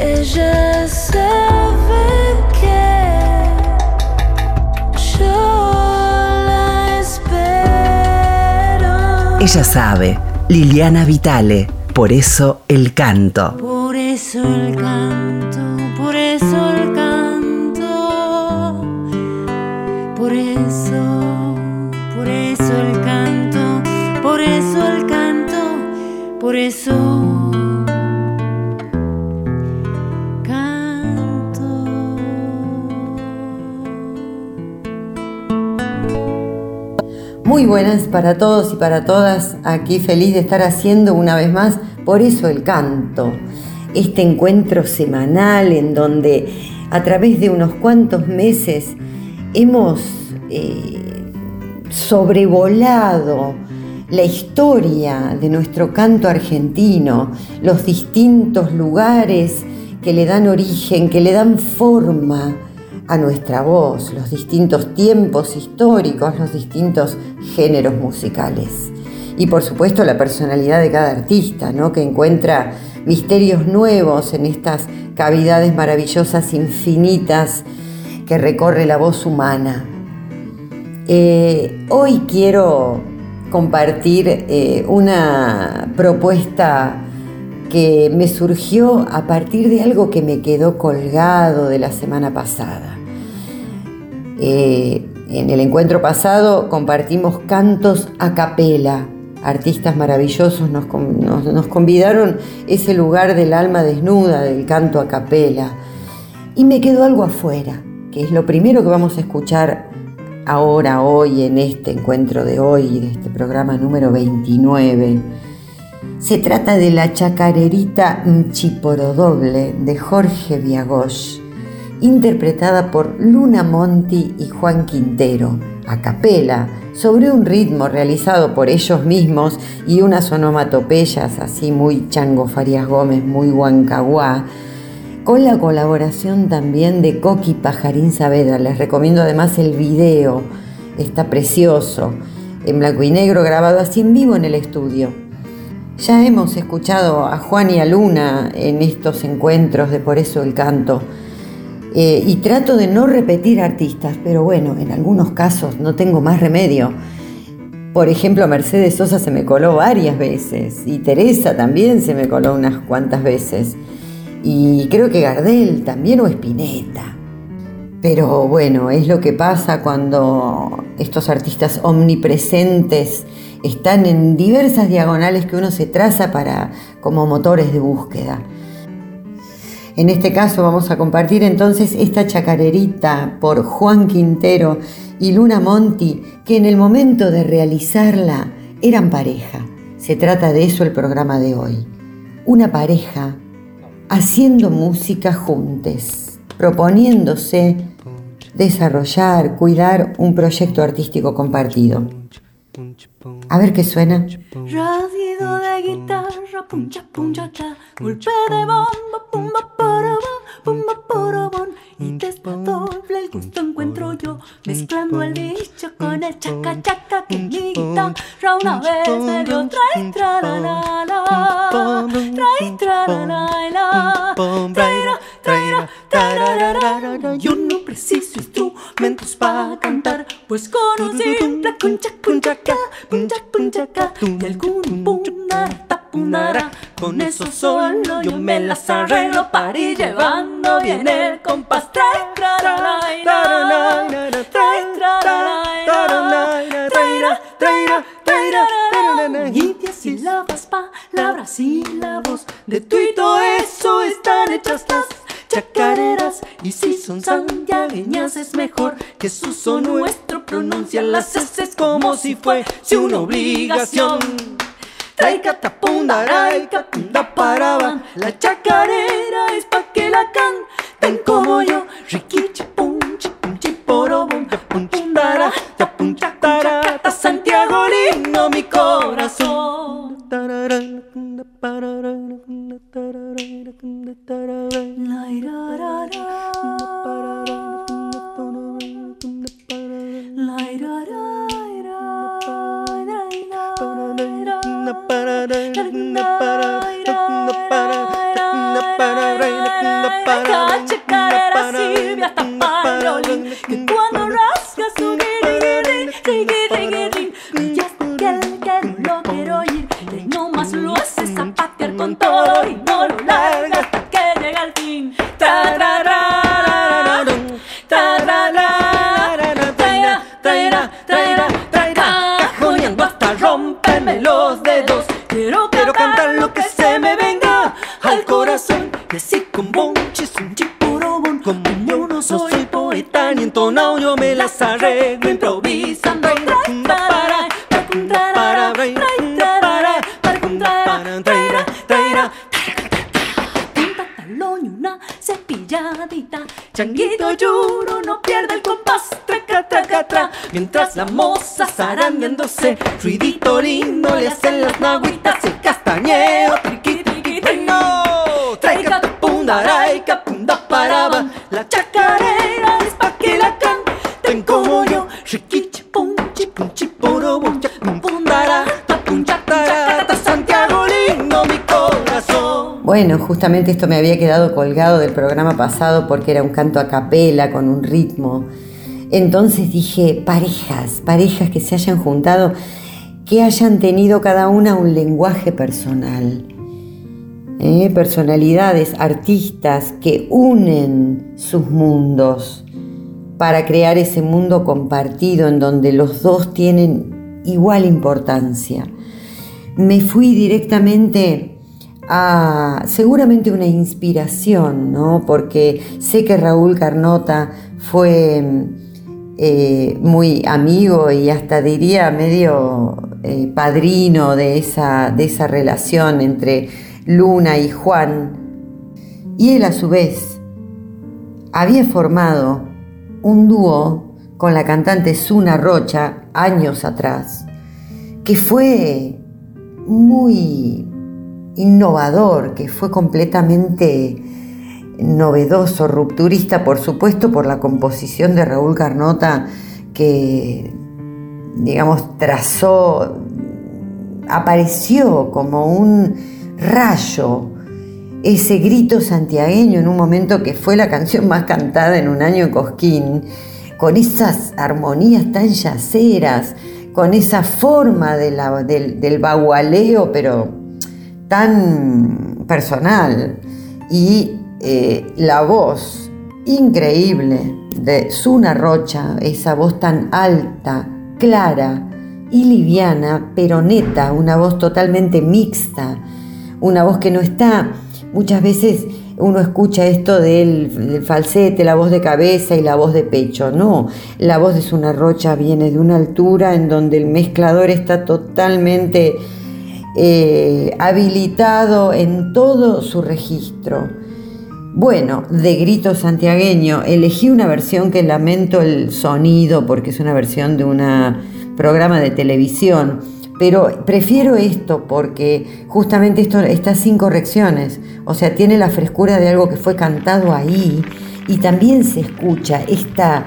Ella sabe que yo la espero. Ella sabe, Liliana Vitale, por eso el canto. Por eso el canto, por eso el canto, por eso, por eso el canto, por eso el canto, por eso Muy buenas para todos y para todas. Aquí feliz de estar haciendo una vez más, por eso el canto. Este encuentro semanal en donde a través de unos cuantos meses hemos eh, sobrevolado la historia de nuestro canto argentino, los distintos lugares que le dan origen, que le dan forma a nuestra voz, los distintos tiempos históricos, los distintos géneros musicales. Y por supuesto la personalidad de cada artista, ¿no? que encuentra misterios nuevos en estas cavidades maravillosas, infinitas, que recorre la voz humana. Eh, hoy quiero compartir eh, una propuesta que me surgió a partir de algo que me quedó colgado de la semana pasada. Eh, en el encuentro pasado compartimos cantos a capela. Artistas maravillosos nos, convidaron ese lugar del alma desnuda, del canto a capela. Y me quedó algo afuera, que es lo primero que vamos a escuchar ahora, hoy, en este encuentro de hoy, de este programa número 29. Se trata de la chacarerita Mchiporodoble de Jorge Viagosh interpretada por Luna Monti y Juan Quintero, a capela, sobre un ritmo realizado por ellos mismos y unas onomatopeyas así muy Chango Farías Gómez, muy Huancaguá, con la colaboración también de Coqui Pajarín Saavedra. Les recomiendo además el video, está precioso, en blanco y negro, grabado así en vivo en el estudio. Ya hemos escuchado a Juan y a Luna en estos encuentros de Por eso el canto. Eh, y trato de no repetir artistas, pero bueno, en algunos casos no tengo más remedio. Por ejemplo, Mercedes Sosa se me coló varias veces y Teresa también se me coló unas cuantas veces. Y creo que Gardel también o Spinetta. Pero bueno, es lo que pasa cuando estos artistas omnipresentes están en diversas diagonales que uno se traza para como motores de búsqueda. En este caso vamos a compartir entonces esta chacarerita por Juan Quintero y Luna Monti, que en el momento de realizarla eran pareja. Se trata de eso el programa de hoy. Una pareja haciendo música juntos, proponiéndose desarrollar, cuidar un proyecto artístico compartido. A ver qué suena. Radido de guitarra, puncha, puncha, cha, golpe de bomba, pumba, para, pumba, para, bon. Y el gusto encuentro yo, mezclando el bicho con el chaca, chaca, que mi guitarra. Una vez me dio trae, tra, la, la, la, trae, tra, la, la, la, yo no preciso instrumentos para cantar, pues con un simple concha, concha, puncha, puncha, y algún punara, punara. Con eso solo yo me las arreglo para ir llevando bien el compás. Trae, trae, trae, y diez sílabas, palabras, sílabos, de tu y todo eso están hechas las chacareras y si son santiagueñas es mejor que su son nuestro pronuncia las S como si fuese una obligación. Traika tapunda, raika, tunda paraban, la chacarera es pa' que la canten como yo, riquichi punchi, punchi porobum, punchara, con bonches, un chipurobón. Como yo no soy poeta ni entonado, yo me las arreglo improvisando. Para, para, para, para, Traira, traira, Un pantalón y una cepilladita. Changuito lloro, no pierde el compás. Traca, traca, tra. Mientras la moza zarandeándose, ruidito lindo le hacen las nagüitas y el castañeo. Bueno, justamente esto me había quedado colgado del programa pasado porque era un canto a capela con un ritmo. Entonces dije, parejas, parejas que se hayan juntado, que hayan tenido cada una un lenguaje personal. ¿Eh? Personalidades, artistas que unen sus mundos para crear ese mundo compartido en donde los dos tienen igual importancia. Me fui directamente a seguramente una inspiración, ¿no? Porque sé que Raúl Carnota fue eh, muy amigo y hasta diría medio eh, padrino de esa, de esa relación entre Luna y Juan. Y él a su vez había formado un dúo con la cantante Suna Rocha años atrás, que fue muy innovador, que fue completamente novedoso, rupturista, por supuesto, por la composición de Raúl Carnota, que, digamos, trazó, apareció como un rayo, ese grito santiagueño en un momento que fue la canción más cantada en un año en Cosquín, con esas armonías tan yaceras, con esa forma de la- del, del bagualeo, pero tan personal, y eh, la voz increíble de Suna Rocha, esa voz tan alta, clara y liviana, pero neta, una voz totalmente mixta, una voz que no está, muchas veces uno escucha esto del, falsete, la voz de cabeza y la voz de pecho, no, la voz de Suna Rocha viene de una altura en donde el mezclador está totalmente eh, habilitado en todo su registro. Bueno, de grito santiagueño, elegí una versión que lamento el sonido porque es una versión de un programa de televisión, pero prefiero esto porque justamente esto está sin correcciones, o sea, tiene la frescura de algo que fue cantado ahí y también se escucha esta,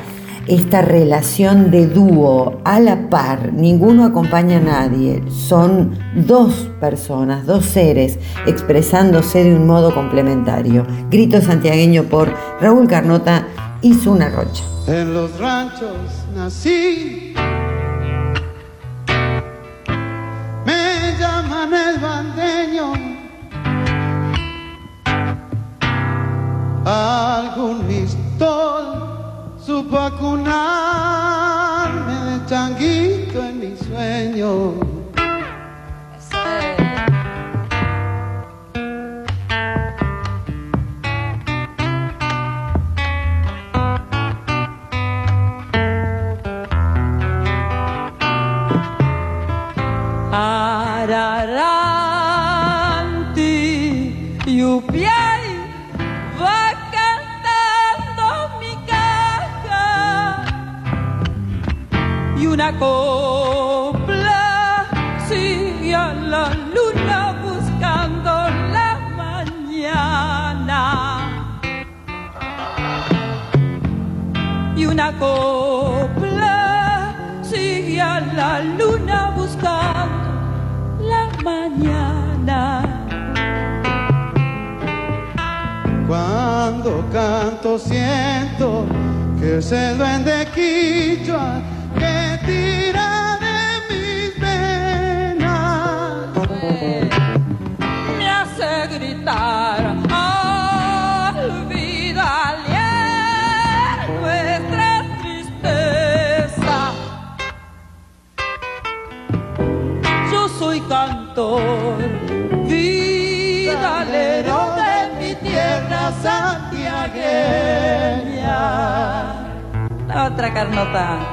esta relación de dúo a la par, ninguno acompaña a nadie, son dos personas, dos seres expresándose de un modo complementario. Grito santiagueño por Raúl Carnota y Zuna Rocha. En los ranchos nací. El bandeño. Algún mistol supo acunarme de changuito en mi sueño. Cantor, vidalero de mi tierra santiagueña. La otra carnota.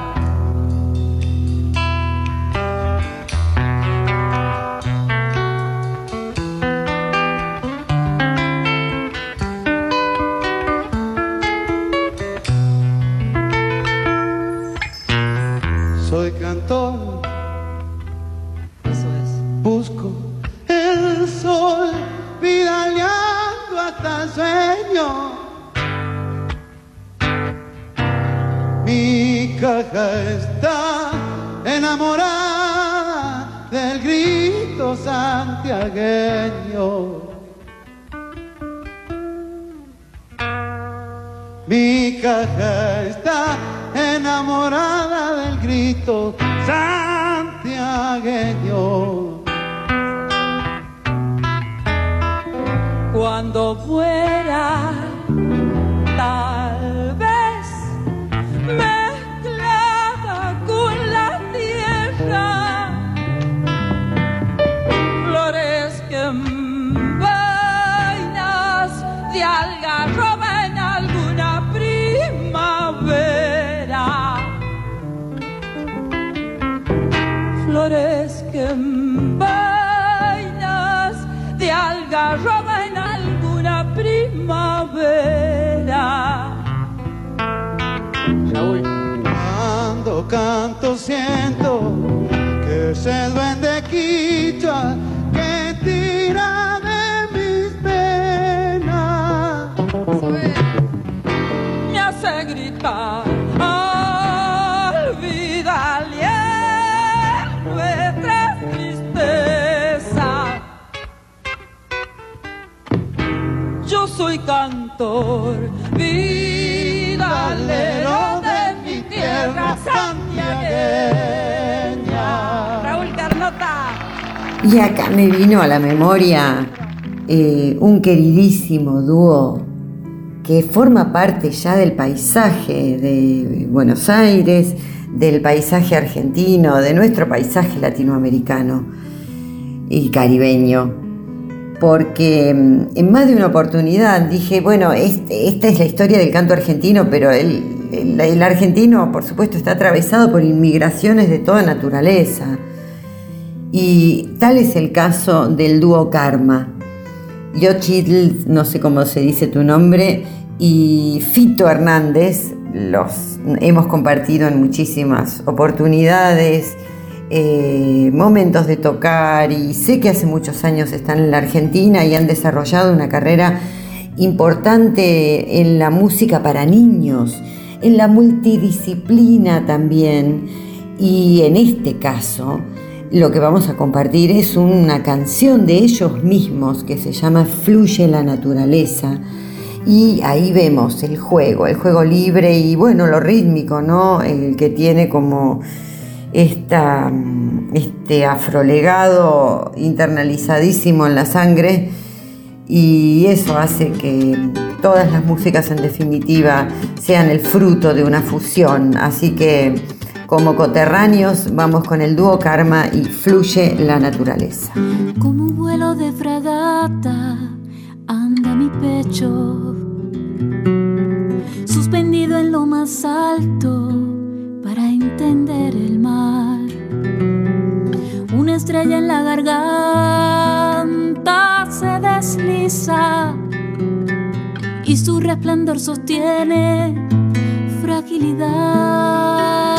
Caja está enamorada del grito santiagueño. Mi caja está enamorada del grito santiagueño. Cuando fuera, canto siento que es el duende quichua que tira de mis penas. me hace gritar. Olvídale nuestra tristeza. Yo soy cantor, Y acá me vino a la memoria eh, un queridísimo dúo que forma parte ya del paisaje de Buenos Aires, del paisaje argentino, de nuestro paisaje latinoamericano y caribeño. Porque mm, en más de una oportunidad dije, bueno, esta es la historia del canto argentino, pero el argentino, por supuesto, está atravesado por inmigraciones de toda naturaleza. Y tal es el caso del dúo Karma. Yochitl, no sé cómo se dice tu nombre, y Fito Hernández, los hemos compartido en muchísimas oportunidades, eh, momentos de tocar, y sé que hace muchos años están en la Argentina y han desarrollado una carrera importante en la música para niños, en la multidisciplina también, y en este caso, lo que vamos a compartir es una canción de ellos mismos que se llama Fluye la naturaleza. Y ahí vemos el juego, el juego libre y bueno, lo rítmico, ¿no? El que tiene como esta, mm, este afrolegado internalizadísimo en la sangre y eso hace que todas las músicas en definitiva sean el fruto de una fusión. Así que como coterráneos vamos con el dúo Karma y Fluye la naturaleza. Como un vuelo de fragata anda mi pecho, suspendido en lo más alto para entender el mar. Una estrella en la garganta se desliza y su resplandor sostiene fragilidad.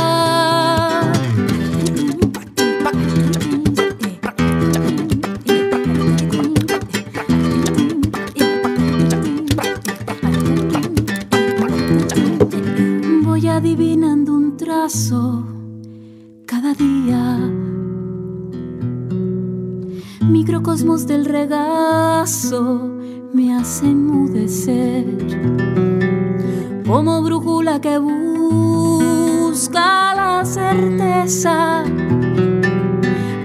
Microcosmos del regazo me hace enmudecer, como brújula que busca la certeza,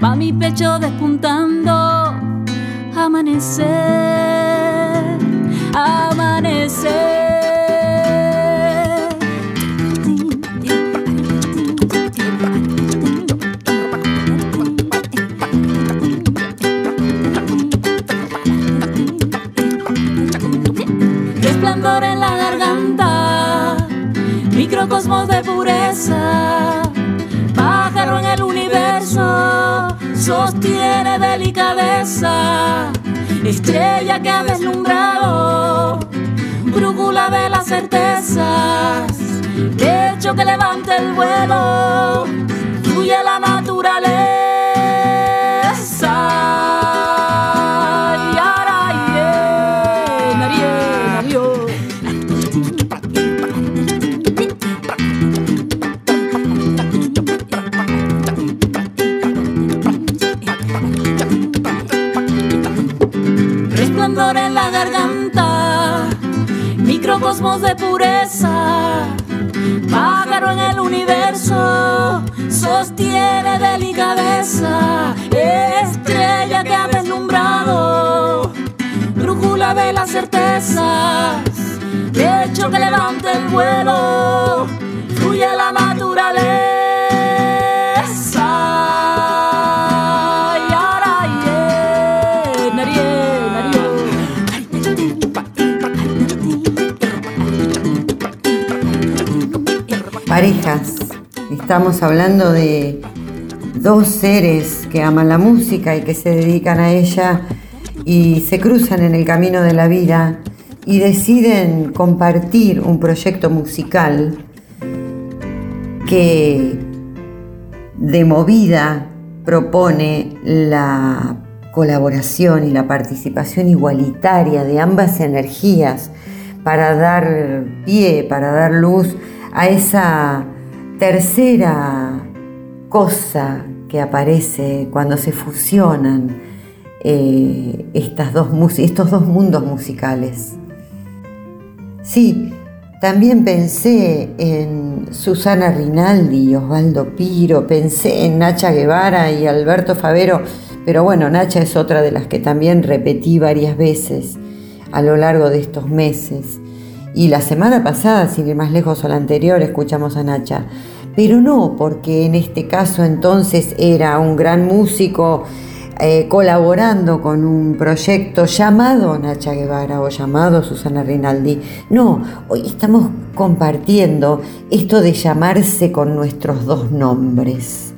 va mi pecho despuntando, amanecer, amanecer. Microcosmos de pureza, pájaro en el universo, sostiene delicadeza, estrella que ha deslumbrado, brújula de las certezas, pecho que levanta el vuelo, fluye la naturaleza. Microcosmos de pureza, pájaro en el universo, sostiene delicadeza, estrella que ha deslumbrado, brújula de las certezas, pecho que levanta el vuelo, Estamos hablando de dos seres que aman la música y que se dedican a ella y se cruzan en el camino de la vida y deciden compartir un proyecto musical que de movida propone la colaboración y la participación igualitaria de ambas energías para dar pie, para dar luz a esa tercera cosa que aparece cuando se fusionan eh, estos dos mundos musicales. Sí, también pensé en Susana Rinaldi y Osvaldo Piro, pensé en Nacha Guevara y Alberto Favero, pero bueno, Nacha es otra de las que también repetí varias veces a lo largo de estos meses. Y la semana pasada, sin ir más lejos o la anterior, escuchamos a Nacha. Pero no porque en este caso entonces era un gran músico eh, colaborando con un proyecto llamado Nacha Guevara o llamado Susana Rinaldi. No, hoy estamos compartiendo esto de llamarse con nuestros dos nombres,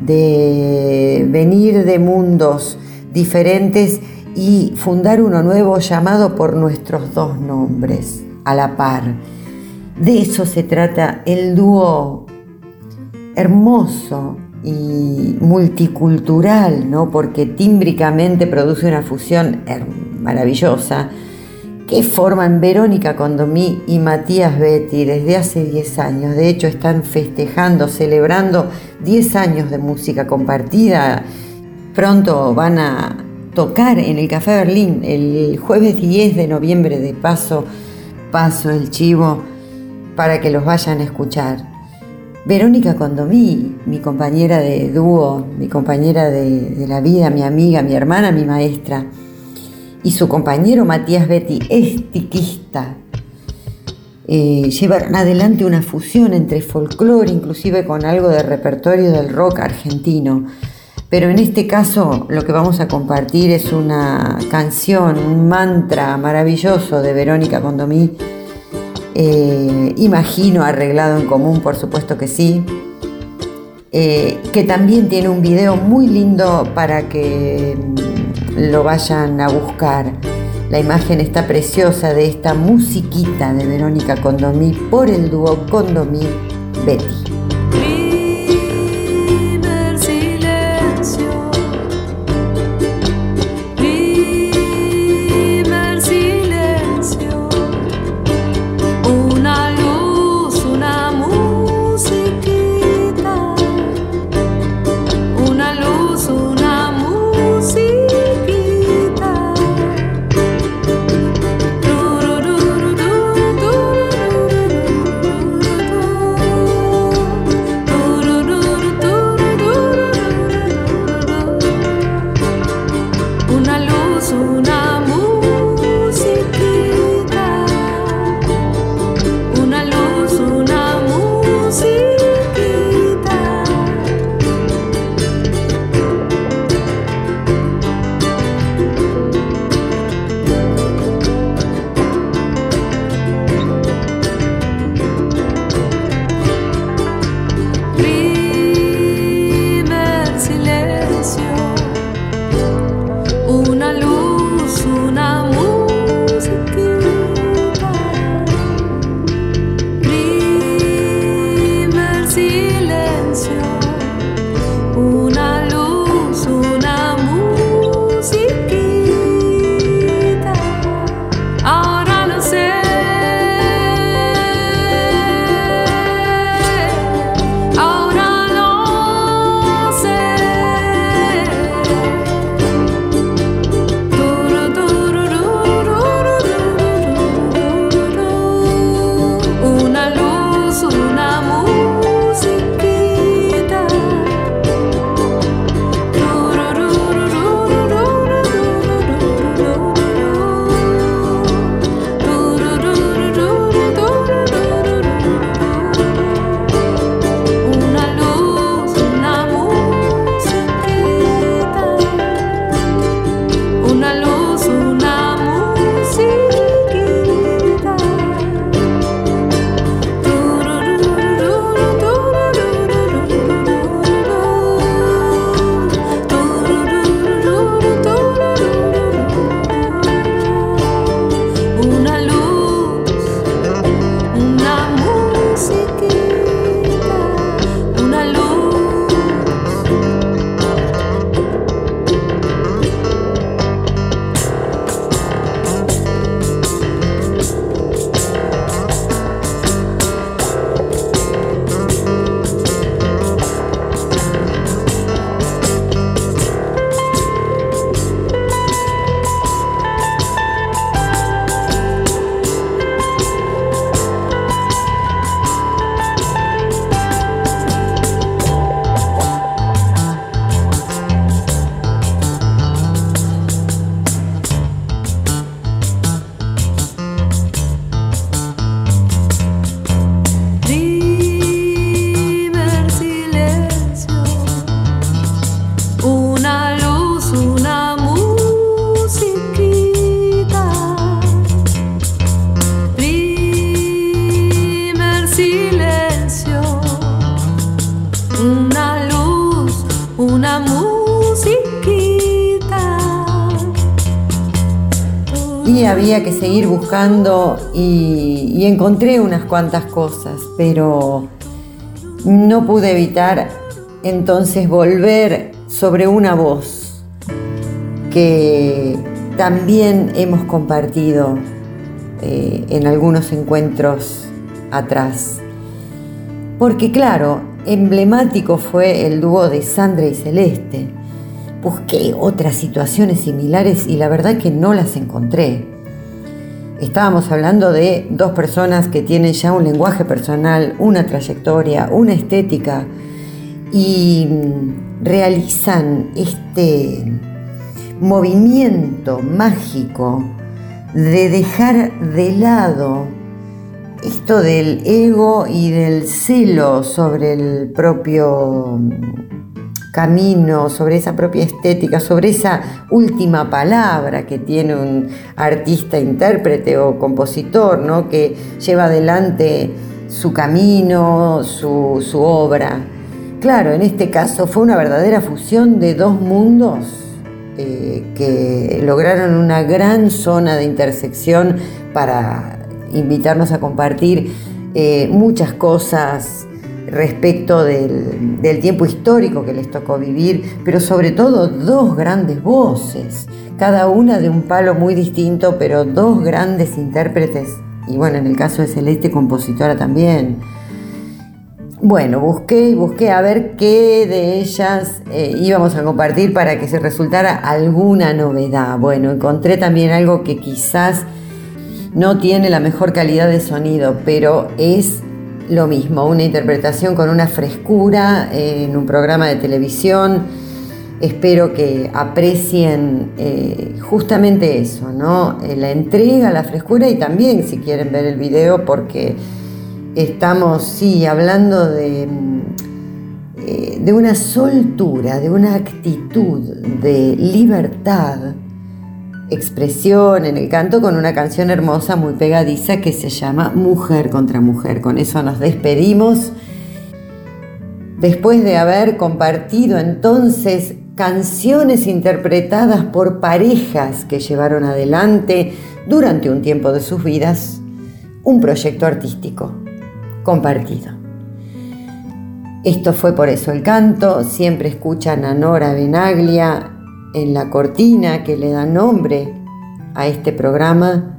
de venir de mundos diferentes y fundar uno nuevo llamado por nuestros dos nombres, a la par. De eso se trata el dúo hermoso y multicultural, ¿no? porque tímbricamente produce una fusión maravillosa que forman Verónica Condomí y Matías Betty desde hace 10 años. De hecho, están festejando, celebrando 10 años de música compartida. Pronto van a tocar en el Café Berlín el jueves 10 de noviembre de paso, paso el chivo para que los vayan a escuchar. Verónica Condomí, mi compañera de dúo, mi compañera de, la vida, mi amiga, mi hermana, mi maestra, y su compañero Matías Betty, estiquista, eh, llevaron adelante una fusión entre folclore, inclusive con algo de repertorio del rock argentino. Pero en este caso lo que vamos a compartir es una canción, un mantra maravilloso de Verónica Condomí, eh, imagino arreglado en común, por supuesto que sí, eh, que también tiene un video muy lindo para que mm, lo vayan a buscar. La imagen está preciosa de esta musiquita de Verónica Condomí por el dúo Condomí Betty. tsunami. Que seguir buscando y, y encontré unas cuantas cosas, pero no pude evitar entonces volver sobre una voz que también hemos compartido eh, en algunos encuentros atrás. Porque claro, emblemático fue el dúo de Sandra y Celeste. Busqué otras situaciones similares y la verdad que no las encontré. Estábamos hablando de dos personas que tienen ya un lenguaje personal, una trayectoria, una estética y realizan este movimiento mágico de dejar de lado esto del ego y del celo sobre el propio camino, sobre esa propia estética, sobre esa última palabra que tiene un artista, intérprete o compositor, ¿no? que lleva adelante su camino, su, su obra. Claro, en este caso fue una verdadera fusión de dos mundos eh, que lograron una gran zona de intersección para invitarnos a compartir eh, muchas cosas respecto del, del, tiempo histórico que les tocó vivir, pero sobre todo dos grandes voces, cada una de un palo muy distinto, pero dos grandes intérpretes, y bueno, en el caso de Celeste, compositora también. Bueno, busqué y busqué a ver qué de ellas eh, íbamos a compartir para que se resultara alguna novedad. Bueno, encontré también algo que quizás no tiene la mejor calidad de sonido, pero es lo mismo, una interpretación con una frescura eh, en un programa de televisión. Espero que aprecien eh, justamente eso, ¿no? Eh, la entrega, la frescura y también si quieren ver el video porque estamos, sí, hablando de, eh, de una soltura, de una actitud de libertad, expresión en el canto con una canción hermosa, muy pegadiza, que se llama Mujer contra Mujer. Con eso nos despedimos. Después de haber compartido entonces canciones interpretadas por parejas que llevaron adelante durante un tiempo de sus vidas un proyecto artístico compartido. Esto fue por eso el canto, siempre escuchan a Nora Benaglia en la cortina que le da nombre a este programa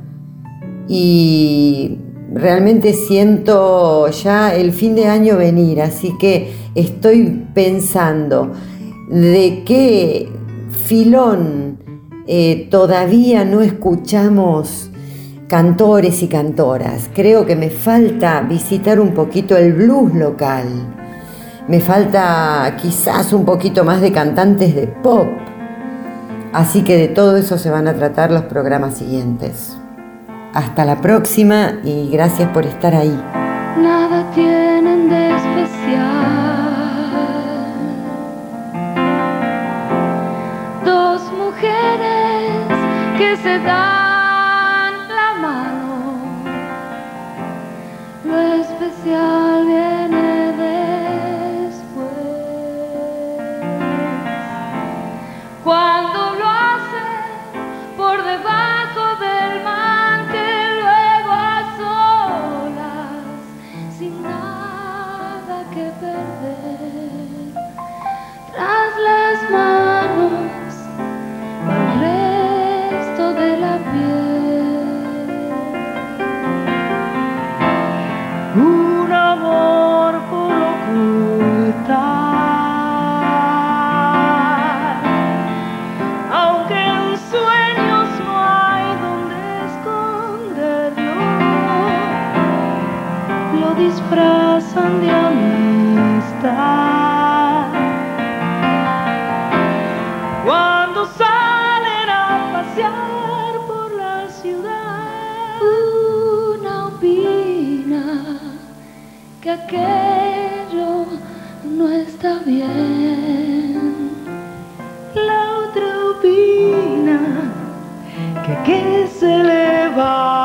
y realmente siento ya el fin de año venir, así que estoy pensando de qué filón eh, todavía no escuchamos cantores y cantoras. Creo que me falta visitar un poquito el blues local. Me falta quizás un poquito más de cantantes de pop. Así que de todo eso se van a tratar los programas siguientes. Hasta la próxima y gracias por estar ahí. Nada tienen de especial. Dos mujeres que se dan lo disfrazan de amistad. Cuando salen a pasear por la ciudad. Una opina que aquello no está bien. La otra opina que qué se le va